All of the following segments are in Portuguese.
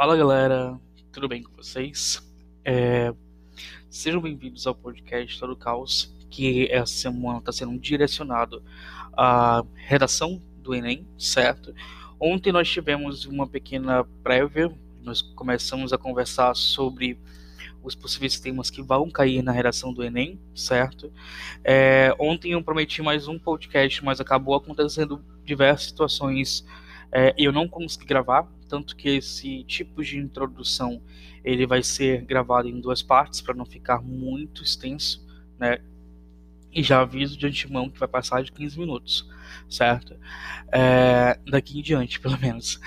Fala galera, tudo bem com vocês? É, sejam bem-vindos ao podcast Todo Caos, que essa semana está sendo direcionado à redação do Enem, certo? Ontem nós tivemos uma pequena prévia, nós começamos a conversar sobre os possíveis temas que vão cair na redação do Enem, certo? É, ontem eu prometi mais um podcast, mas acabou acontecendo diversas situações é, eu não consegui gravar, tanto que esse tipo de introdução ele vai ser gravado em duas partes para não ficar muito extenso, né? E já aviso de antemão que vai passar de 15 minutos, certo? É, daqui em diante, pelo menos.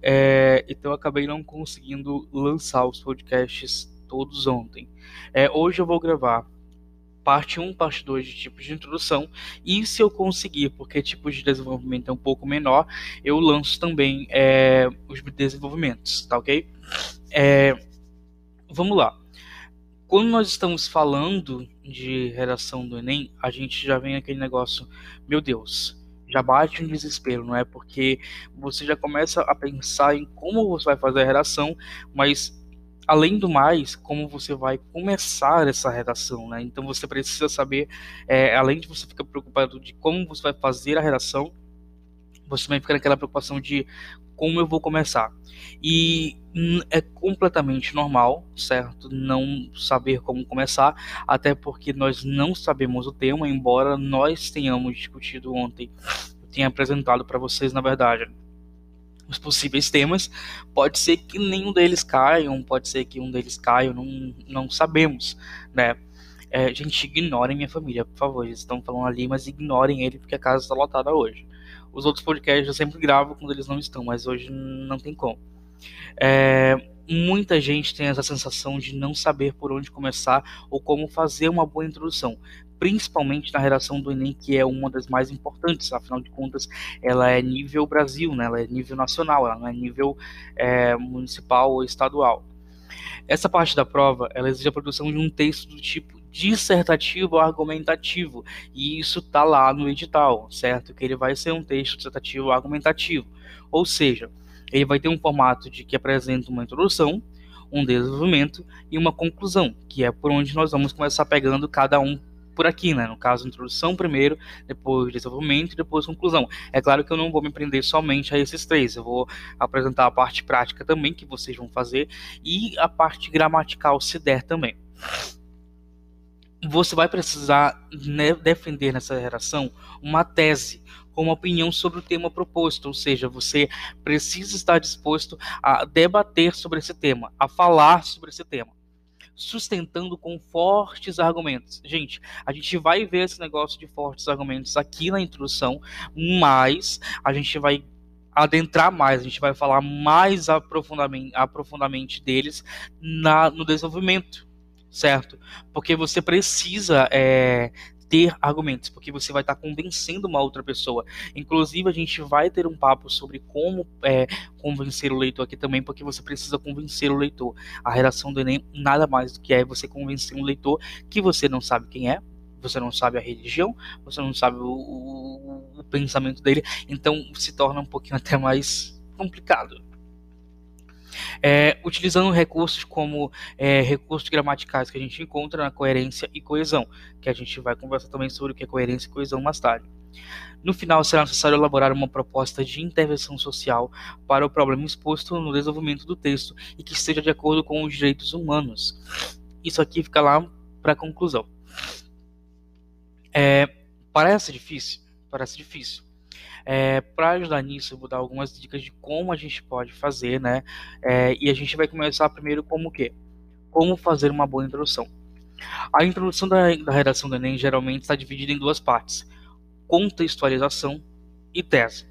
É, então eu acabei não conseguindo lançar os podcasts todos ontem. É, hoje eu vou gravar parte 1, parte 2 de tipos de introdução, e se eu conseguir, porque tipos de desenvolvimento é um pouco menor, eu lanço também é, os desenvolvimentos, tá ok? É, vamos lá. Quando nós estamos falando de redação do Enem, a gente já vem aquele negócio, meu Deus, já bate um desespero, não é? Porque você já começa a pensar em como você vai fazer a redação, mas além do mais, como você vai começar essa redação, né? Então você precisa saber, é, além de você ficar preocupado de como você vai fazer a redação, você também fica naquela preocupação de como eu vou começar. E é completamente normal, certo? Não saber como começar, até porque nós não sabemos o tema, embora nós tenhamos discutido ontem, tenha apresentado para vocês, na verdade os possíveis temas. Pode ser que nenhum deles caiam, pode ser que um deles caia, não, não sabemos, né? É, gente, ignorem minha família, por favor. Eles estão falando ali, mas ignorem ele porque a casa está lotada hoje. Os outros podcasts eu sempre gravo quando eles não estão, mas hoje não tem como. É, muita gente tem essa sensação de não saber por onde começar ou como fazer uma boa introdução principalmente na redação do Enem, que é uma das mais importantes, afinal de contas, ela é nível Brasil, né? ela é nível nacional, ela não é nível é, municipal ou estadual. Essa parte da prova, ela exige a produção de um texto do tipo dissertativo ou argumentativo, e isso está lá no edital, certo? Que ele vai ser um texto dissertativo ou argumentativo, ou seja, ele vai ter um formato de que apresenta uma introdução, um desenvolvimento e uma conclusão, que é por onde nós vamos começar pegando cada um por aqui, né? No caso, introdução primeiro, depois desenvolvimento e depois conclusão. É claro que eu não vou me prender somente a esses três, eu vou apresentar a parte prática também que vocês vão fazer e a parte gramatical se der também. Você vai precisar né, defender nessa redação uma tese uma opinião sobre o tema proposto, ou seja, você precisa estar disposto a debater sobre esse tema, a falar sobre esse tema sustentando com fortes argumentos. Gente, a gente vai ver esse negócio de fortes argumentos aqui na introdução, mas a gente vai adentrar mais, a gente vai falar mais aprofundamente, aprofundamente deles na, no desenvolvimento, certo? Porque você precisa é, ter argumentos, porque você vai estar convencendo uma outra pessoa. Inclusive, a gente vai ter um papo sobre como é, convencer o leitor aqui também, porque você precisa convencer o leitor. A relação do Enem nada mais do que é você convencer um leitor que você não sabe quem é, você não sabe a religião, você não sabe o, o, o pensamento dele, então se torna um pouquinho até mais complicado. É, utilizando recursos como é, recursos gramaticais que a gente encontra na coerência e coesão, que a gente vai conversar também sobre o que é coerência e coesão mais tarde. No final, será necessário elaborar uma proposta de intervenção social para o problema exposto no desenvolvimento do texto e que esteja de acordo com os direitos humanos. Isso aqui fica lá para a conclusão. É, parece difícil? Parece difícil. É, para ajudar nisso, eu vou dar algumas dicas de como a gente pode fazer, né? É, e a gente vai começar primeiro como o quê? Como fazer uma boa introdução. A introdução da, da redação do Enem geralmente está dividida em duas partes: contextualização e tese.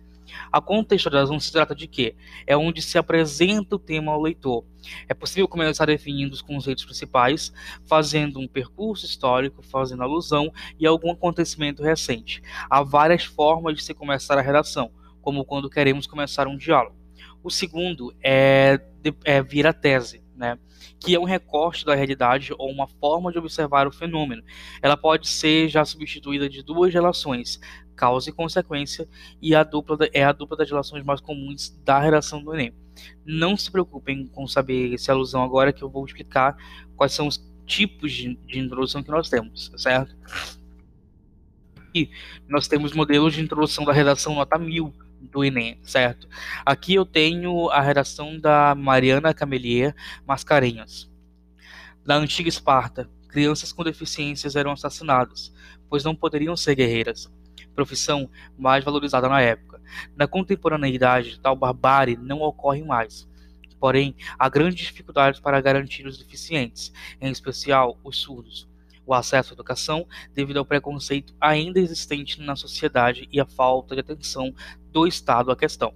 A contextualização se trata de quê? É onde se apresenta o tema ao leitor. É possível começar definindo os conceitos principais, fazendo um percurso histórico, fazendo alusão e algum acontecimento recente. Há várias formas de se começar a redação, como quando queremos começar um diálogo. O segundo é, é vir a tese, né, que é um recorte da realidade ou uma forma de observar o fenômeno. Ela pode ser já substituída de duas relações, causa e consequência, e a dupla é a dupla das relações mais comuns da redação do Enem. Não se preocupem com saber essa alusão agora, que eu vou explicar quais são os tipos de, de introdução que nós temos, certo? E nós temos modelos de introdução da redação nota 1000 do Enem, certo? Aqui eu tenho a redação da Mariana Camelier Mascarenhas. Na antiga Esparta, crianças com deficiências eram assassinadas, pois não poderiam ser guerreiras profissão mais valorizada na época. Na contemporaneidade, tal barbárie não ocorre mais. Porém, há grandes dificuldades para garantir os deficientes, em especial os surdos, o acesso à educação devido ao preconceito ainda existente na sociedade e a falta de atenção do Estado à questão.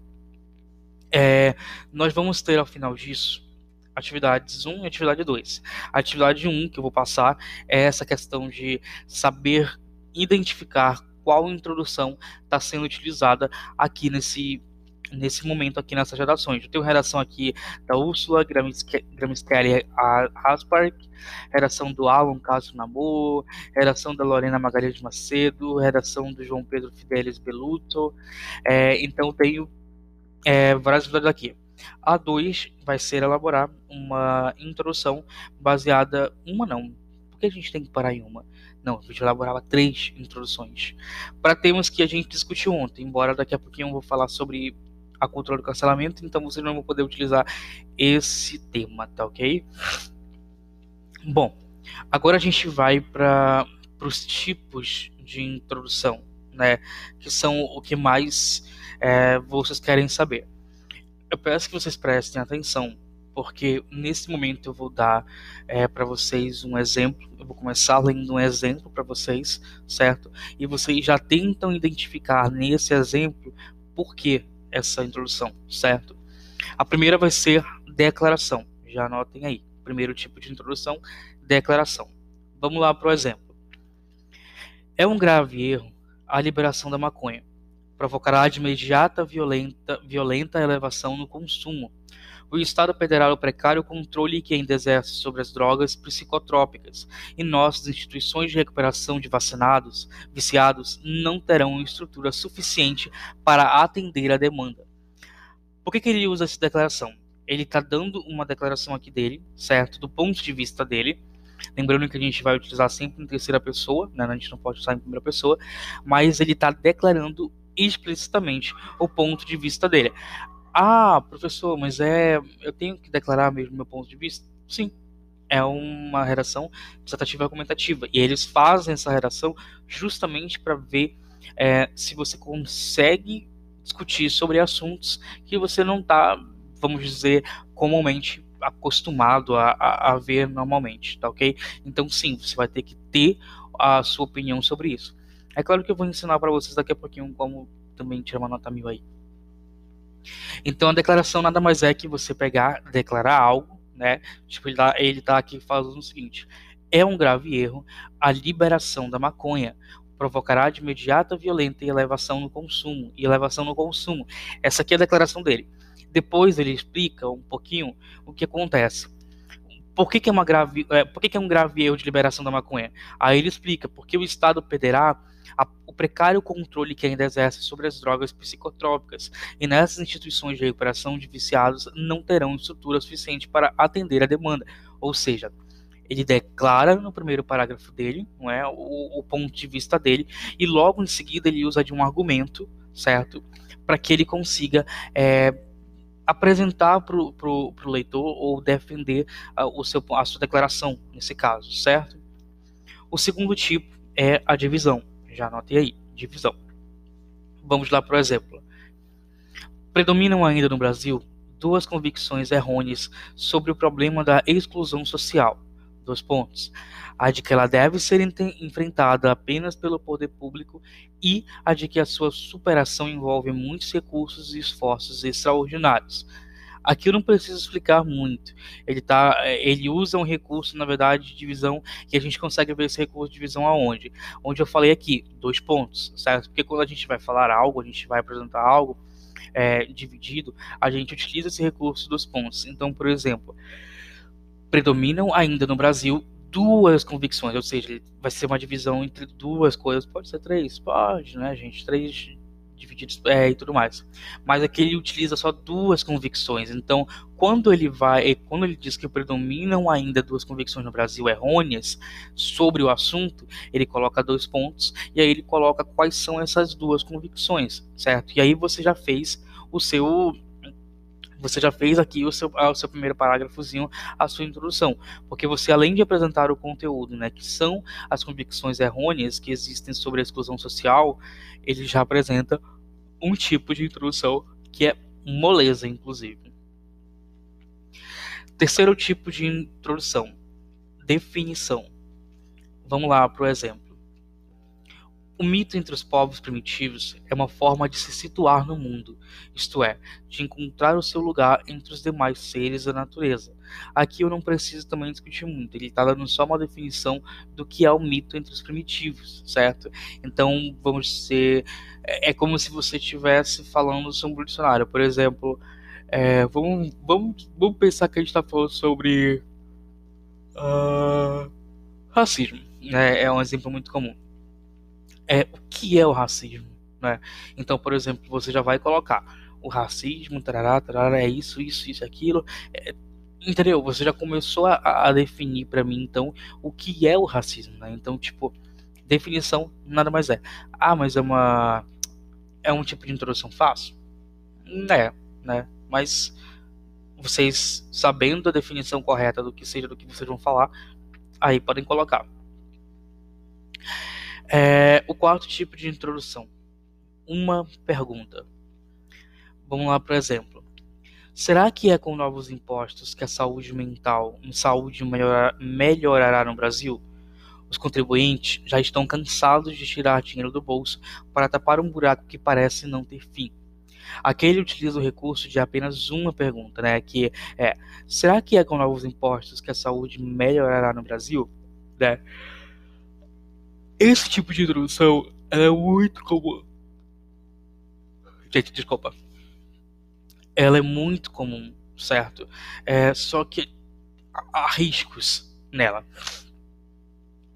É, nós vamos ter ao final disso atividades 1 e atividade 2. A atividade 1 que eu vou passar é essa questão de saber identificar qual introdução está sendo utilizada aqui nesse nesse momento aqui nessas redações. Eu tenho redação aqui da Úrsula Gramskelly Haspark, redação do Alan Castro Namor, redação da Lorena Magalhães Macedo, redação do João Pedro Fidelis Beluto. É, então tenho é, várias atividades aqui. A 2 vai ser elaborar uma introdução baseada, uma não, porque a gente tem que parar em uma? Não, a gente elaborava três introduções para temas que a gente discutiu ontem, embora daqui a pouquinho eu vou falar sobre a cultura do cancelamento, então vocês não vão poder utilizar esse tema, tá ok? Bom, agora a gente vai para os tipos de introdução, né? Que são o que mais é, vocês querem saber. Eu peço que vocês prestem atenção porque nesse momento eu vou dar é, para vocês um exemplo. Eu vou começar lendo um exemplo para vocês, certo? E vocês já tentam identificar nesse exemplo por que essa introdução, certo? A primeira vai ser declaração. Já anotem aí. Primeiro tipo de introdução, declaração. Vamos lá para o exemplo. É um grave erro a liberação da maconha. Provocará de imediata violenta, violenta elevação no consumo o Estado perderá o precário controle que ainda exerce sobre as drogas psicotrópicas, e nossas instituições de recuperação de vacinados, viciados, não terão estrutura suficiente para atender a demanda. Por que, que ele usa essa declaração? Ele está dando uma declaração aqui dele, certo? Do ponto de vista dele, Lembrando que a gente vai utilizar sempre em terceira pessoa, né? a gente não pode usar em primeira pessoa, mas ele está declarando explicitamente o ponto de vista dele. Ah, professor, mas é. Eu tenho que declarar mesmo meu ponto de vista? Sim. É uma redação dissertativa argumentativa. E eles fazem essa redação justamente para ver é, se você consegue discutir sobre assuntos que você não está, vamos dizer, comumente acostumado a, a, a, ver normalmente, tá ok? Então, sim, você vai ter que ter a sua opinião sobre isso. É claro que eu vou ensinar para vocês daqui a pouquinho como também tirar uma nota mil aí. Então a declaração nada mais é que você pegar, declarar algo, né? Tipo, ele tá, ele tá aqui falando o seguinte: é um grave erro a liberação da maconha provocará de imediata violenta elevação no consumo e elevação no consumo. Essa aqui é a declaração dele. Depois ele explica um pouquinho o que acontece. Por que, que é uma grave, é, por que, que é um grave erro de liberação da maconha? Aí ele explica porque o Estado perderá a, o precário controle que ainda exerce sobre as drogas psicotrópicas, e nessas instituições de recuperação de viciados não terão estrutura suficiente para atender a demanda. Ou seja, ele declara no primeiro parágrafo dele, não é, o, o ponto de vista dele, e logo em seguida ele usa de um argumento, certo, para que ele consiga é, apresentar para o leitor ou defender a, o seu, a sua declaração nesse caso, certo? O segundo tipo é a divisão. Já anotei aí, divisão. Vamos lá para o exemplo. Predominam ainda no Brasil duas convicções errôneas sobre o problema da exclusão social. Dois pontos. A de que ela deve ser enfrentada apenas pelo poder público e a de que a sua superação envolve muitos recursos e esforços extraordinários. Aqui eu não preciso explicar muito. Ele, tá, é, ele usa um recurso, na verdade, de divisão, que a gente consegue ver esse recurso de divisão aonde? Onde eu falei aqui, dois pontos, certo? Porque quando a gente vai falar algo, a gente vai apresentar algo é, dividido, a gente utiliza esse recurso dos pontos. Então, por exemplo, predominam ainda no Brasil duas convicções, ou seja, vai ser uma divisão entre duas coisas, pode ser três, pode, né, gente, três divididos é, e tudo mais. Mas aqui ele utiliza só duas convicções. Então, quando ele vai, quando ele diz que predominam ainda duas convicções no Brasil errôneas sobre o assunto, ele coloca dois pontos e aí ele coloca quais são essas duas convicções, certo? E aí você já fez o seu você já fez aqui o seu, o seu primeiro parágrafozinho, a sua introdução, porque você além de apresentar o conteúdo, né, que são as convicções errôneas que existem sobre a exclusão social, ele já apresenta um tipo de introdução que é moleza, inclusive. Terceiro tipo de introdução, definição. Vamos lá para o exemplo. O mito entre os povos primitivos é uma forma de se situar no mundo, isto é, de encontrar o seu lugar entre os demais seres da natureza. Aqui eu não preciso também discutir muito, ele está dando só uma definição do que é o mito entre os primitivos, certo? Então, vamos ser. É, é como se você estivesse falando sobre um dicionário, por exemplo. É, vamos, vamos, vamos pensar que a gente está falando sobre. Uh, racismo. É, é um exemplo muito comum é o que é o racismo, né? Então, por exemplo, você já vai colocar o racismo, tarará, tarará, é isso, isso, isso, aquilo, é, entendeu? Você já começou a, a definir para mim, então, o que é o racismo, né? Então, tipo, definição nada mais é. Ah, mas é uma é um tipo de introdução fácil? É, né? Mas vocês sabendo a definição correta do que seja do que vocês vão falar, aí podem colocar. É, o quarto tipo de introdução. Uma pergunta. Vamos lá, por exemplo. Será que é com novos impostos que a saúde mental e saúde melhorar, melhorará no Brasil? Os contribuintes já estão cansados de tirar dinheiro do bolso para tapar um buraco que parece não ter fim. Aqui ele utiliza o recurso de apenas uma pergunta, né? Que é: será que é com novos impostos que a saúde melhorará no Brasil? Né? Esse tipo de introdução é muito comum. Gente, desculpa. Ela é muito comum, certo? É, só que há riscos nela.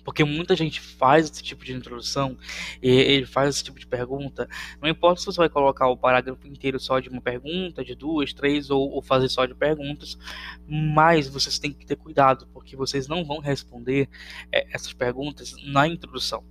Porque muita gente faz esse tipo de introdução ele faz esse tipo de pergunta. Não importa se você vai colocar o parágrafo inteiro só de uma pergunta, de duas, três, ou, ou fazer só de perguntas, mas vocês têm que ter cuidado, porque vocês não vão responder é, essas perguntas na introdução.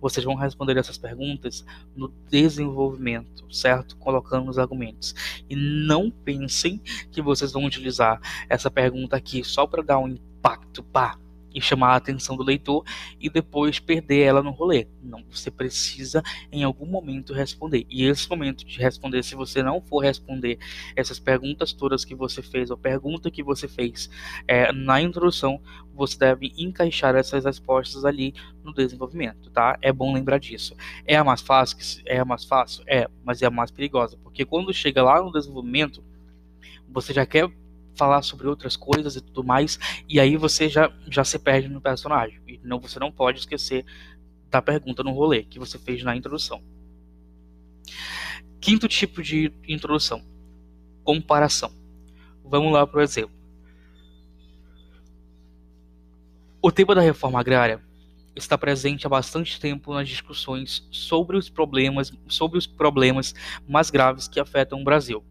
Vocês vão responder essas perguntas no desenvolvimento, certo? Colocando os argumentos. E não pensem que vocês vão utilizar essa pergunta aqui só para dar um impacto, pá, e chamar a atenção do leitor e depois perder ela no rolê. Não, você precisa em algum momento responder. E esse momento de responder, se você não for responder essas perguntas todas que você fez, ou pergunta que você fez é, na introdução, você deve encaixar essas respostas ali no desenvolvimento, tá? É bom lembrar disso. É a mais fácil? É a mais fácil? É, mas é a mais perigosa, porque quando chega lá no desenvolvimento, você já quer falar sobre outras coisas e tudo mais, e aí você já, já se perde no personagem. E não, você não pode esquecer da pergunta no rolê que você fez na introdução. Quinto tipo de introdução: comparação. Vamos lá para o exemplo. O tema da reforma agrária está presente há bastante tempo nas discussões sobre os problemas, sobre os problemas mais graves que afetam o Brasil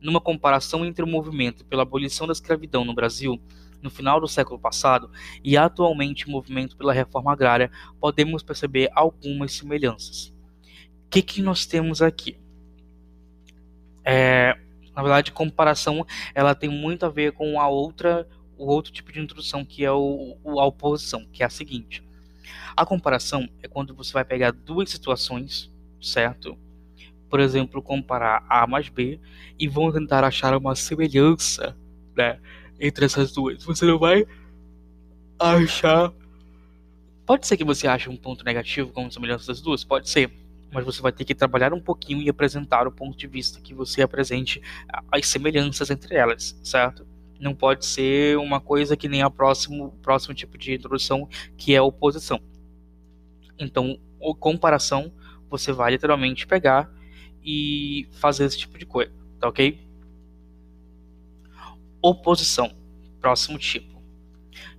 numa comparação entre o movimento pela abolição da escravidão no Brasil no final do século passado e atualmente o movimento pela reforma agrária, podemos perceber algumas semelhanças. O que, que nós temos aqui? É, na verdade, comparação ela tem muito a ver com a outra, o outro tipo de introdução que é o, o, a oposição, que é a seguinte. A comparação é quando você vai pegar duas situações, certo? Por exemplo, comparar A mais B e vão tentar achar uma semelhança né, entre essas duas. Você não vai achar. Pode ser que você ache um ponto negativo como semelhança das duas? Pode ser. Mas você vai ter que trabalhar um pouquinho e apresentar o ponto de vista que você apresente as semelhanças entre elas, certo? Não pode ser uma coisa que nem a próximo, próximo tipo de introdução, que é a oposição. Então, comparação, você vai literalmente pegar e fazer esse tipo de coisa, tá ok? Oposição, próximo tipo.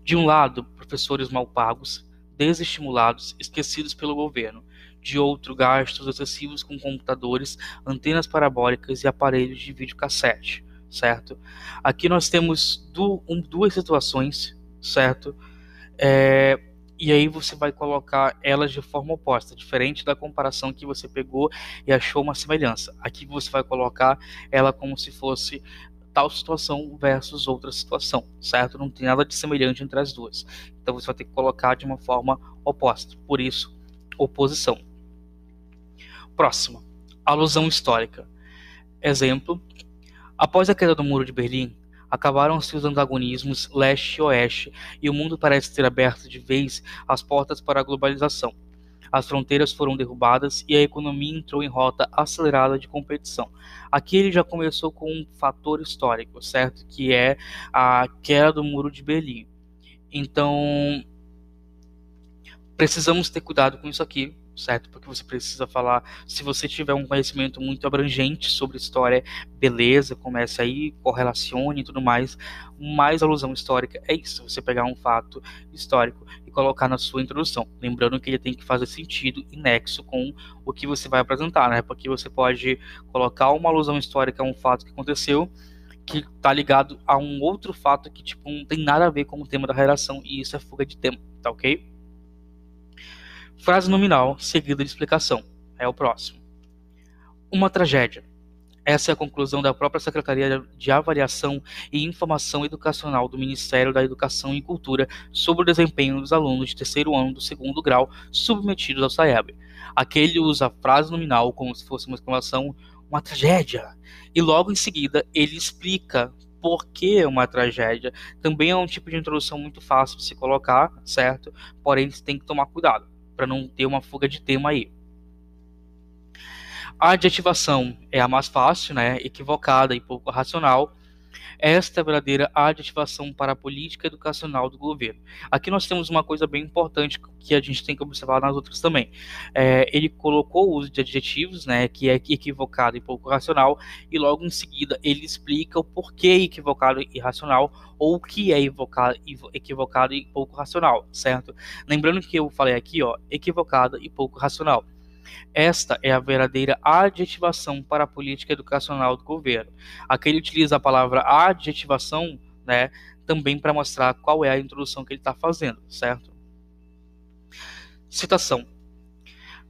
De um lado, professores mal pagos, desestimulados, esquecidos pelo governo. De outro, gastos excessivos com computadores, antenas parabólicas e aparelhos de videocassete, certo? Aqui nós temos du duas situações, certo? É, e aí você vai colocar elas de forma oposta, diferente da comparação que você pegou e achou uma semelhança. Aqui você vai colocar ela como se fosse tal situação versus outra situação, certo? Não tem nada de semelhante entre as duas. Então você vai ter que colocar de uma forma oposta. Por isso, oposição. Próxima, alusão histórica. Exemplo: após a queda do Muro de Berlim, acabaram-se os antagonismos leste e oeste e o mundo parece ter aberto de vez as portas para a globalização as fronteiras foram derrubadas e a economia entrou em rota acelerada de competição. Aqui ele já começou com um fator histórico, certo? Que é a queda do Muro de Berlim. Então, precisamos ter cuidado com isso aqui, certo? Porque você precisa falar, se você tiver um conhecimento muito abrangente sobre história, beleza, comece aí, correlacione e tudo mais. Mais alusão histórica é isso, você pegar um fato histórico e colocar na sua introdução. Lembrando que ele tem que fazer sentido e nexo com o que você vai apresentar, né? Porque você pode colocar uma alusão histórica a um fato que aconteceu que está ligado a um outro fato que tipo não tem nada a ver com o tema da relação e isso é fuga de tempo, tá ok? Frase nominal seguida de explicação. É o próximo. Uma tragédia. Essa é a conclusão da própria Secretaria de Avaliação e Informação Educacional do Ministério da Educação e Cultura sobre o desempenho dos alunos de terceiro ano do segundo grau submetidos ao SAEB. Aquele usa a frase nominal como se fosse uma exclamação, uma tragédia. E logo em seguida ele explica por que uma tragédia. Também é um tipo de introdução muito fácil de se colocar, certo? Porém, você tem que tomar cuidado para não ter uma fuga de tema aí. A adjetivação é a mais fácil, né, equivocada e pouco racional. Esta é a verdadeira adjetivação para a política educacional do governo. Aqui nós temos uma coisa bem importante que a gente tem que observar nas outras também. É, ele colocou o uso de adjetivos, né, que é equivocado e pouco racional, e logo em seguida ele explica o porquê equivocado e irracional, ou o que é equivocado e pouco racional, certo? Lembrando que eu falei aqui, ó, equivocado e pouco racional. Esta é a verdadeira adjetivação para a política educacional do governo. Aqui ele utiliza a palavra adjetivação, né, também para mostrar qual é a introdução que ele está fazendo, certo? Citação.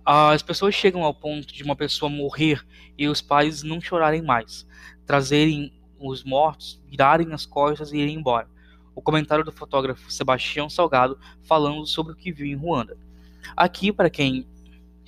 As pessoas chegam ao ponto de uma pessoa morrer e os pais não chorarem mais, trazerem os mortos, virarem as costas e irem embora. O comentário do fotógrafo Sebastião Salgado falando sobre o que viu em Ruanda. Aqui, para quem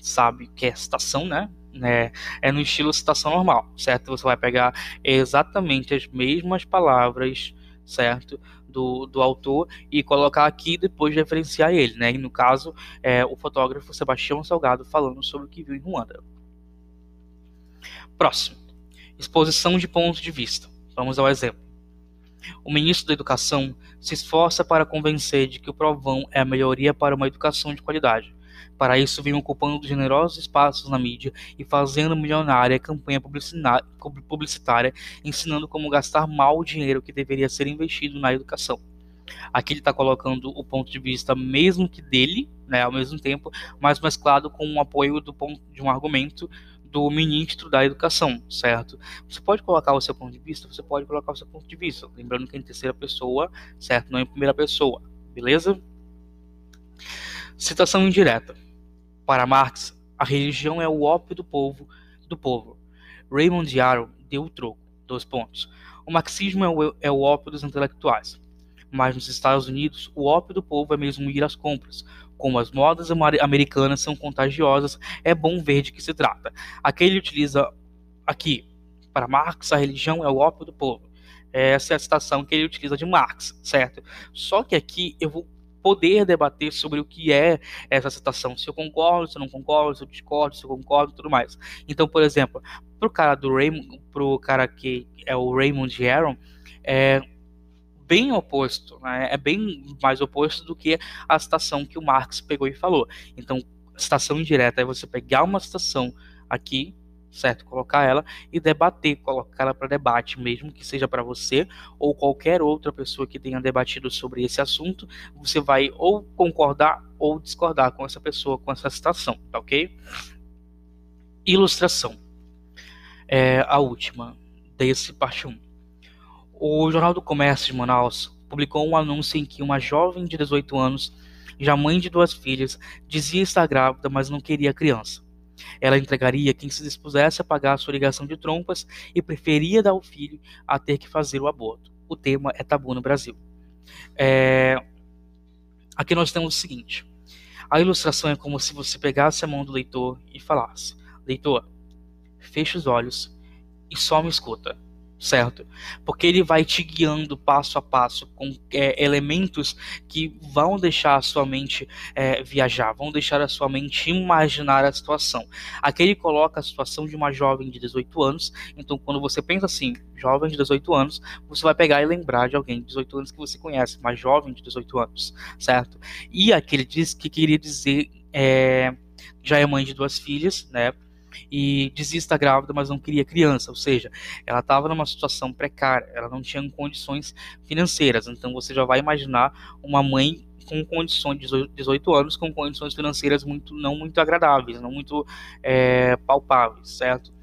sabe que é citação, né? É, é no estilo citação normal, certo? Você vai pegar exatamente as mesmas palavras, certo? Do, do autor e colocar aqui depois referenciar ele, né? E no caso, é o fotógrafo Sebastião Salgado falando sobre o que viu em Ruanda. Próximo. Exposição de pontos de vista. Vamos ao exemplo. O ministro da Educação se esforça para convencer de que o provão é a melhoria para uma educação de qualidade para isso, vem ocupando generosos espaços na mídia e fazendo milionária campanha publicitária, ensinando como gastar mal o dinheiro que deveria ser investido na educação. Aqui ele está colocando o ponto de vista mesmo que dele, né, ao mesmo tempo, mas mesclado com o apoio do ponto, de um argumento do ministro da Educação, certo? Você pode colocar o seu ponto de vista, você pode colocar o seu ponto de vista, lembrando que é em terceira pessoa, certo? Não em primeira pessoa, beleza? Citação indireta. Para Marx, a religião é o ópio do povo, do povo. Raymond Yarrow deu o troco. Dois pontos. O marxismo é o, é o ópio dos intelectuais. Mas nos Estados Unidos, o ópio do povo é mesmo ir às compras. Como as modas americanas são contagiosas, é bom ver de que se trata. Aqui ele utiliza aqui, para Marx, a religião é o ópio do povo. Essa é a citação que ele utiliza de Marx, certo? Só que aqui eu vou poder debater sobre o que é essa citação, se eu concordo, se eu não concordo, se eu discordo, se eu concordo tudo mais. Então, por exemplo, pro cara do Raymond, pro cara que é o Raymond Aaron, é bem oposto, né? é bem mais oposto do que a citação que o Marx pegou e falou. Então, citação indireta é você pegar uma citação aqui, certo? Colocar ela e debater, colocar ela para debate, mesmo que seja para você ou qualquer outra pessoa que tenha debatido sobre esse assunto, você vai ou concordar ou discordar com essa pessoa, com essa citação, tá ok? Ilustração. É a última desse parte 1. O Jornal do Comércio de Manaus publicou um anúncio em que uma jovem de 18 anos, já mãe de duas filhas, dizia estar grávida, mas não queria criança. Ela entregaria quem se dispusesse a pagar a sua ligação de trompas e preferia dar o filho a ter que fazer o aborto. O tema é tabu no Brasil. É... Aqui nós temos o seguinte: a ilustração é como se você pegasse a mão do leitor e falasse: Leitor, feche os olhos e só me escuta certo? Porque ele vai te guiando passo a passo com é, elementos que vão deixar a sua mente é, viajar, vão deixar a sua mente imaginar a situação. Aqui ele coloca a situação de uma jovem de 18 anos, então quando você pensa assim, jovem de 18 anos, você vai pegar e lembrar de alguém de 18 anos que você conhece, uma jovem de 18 anos, certo? E aqui ele diz que queria dizer. É, já é mãe de duas filhas, né? E dizia estar grávida, mas não queria criança, ou seja, ela estava numa situação precária, ela não tinha condições financeiras. Então você já vai imaginar uma mãe com condições de 18 anos, com condições financeiras muito não muito agradáveis, não muito é, palpáveis, certo?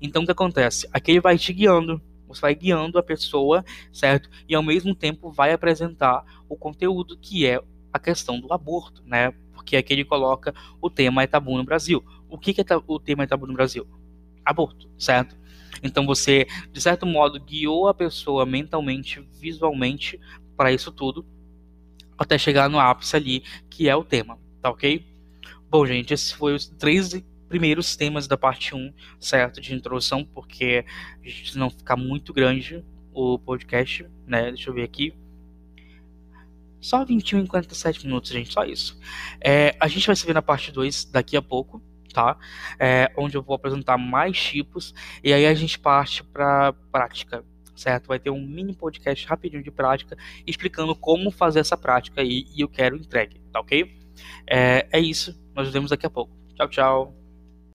Então o que acontece? Aqui ele vai te guiando, você vai guiando a pessoa, certo? E ao mesmo tempo vai apresentar o conteúdo que é a questão do aborto, né? Porque aqui ele coloca o tema é tabu no Brasil o que, que é o tema é tabu no Brasil? Aborto, certo? Então você, de certo modo, guiou a pessoa mentalmente, visualmente para isso tudo, até chegar no ápice ali, que é o tema, tá ok? Bom, gente, esses foram os três primeiros temas da parte 1, certo? De introdução, porque gente não ficar muito grande o podcast, né? Deixa eu ver aqui. Só 21 e 47 minutos, gente, só isso. É, a gente vai se ver na parte 2 daqui a pouco, tá? É, onde eu vou apresentar mais tipos e aí a gente parte para prática, certo? Vai ter um mini podcast rapidinho de prática explicando como fazer essa prática aí e eu quero entregue, tá ok? É, é isso, nós nos vemos daqui a pouco. Tchau, tchau.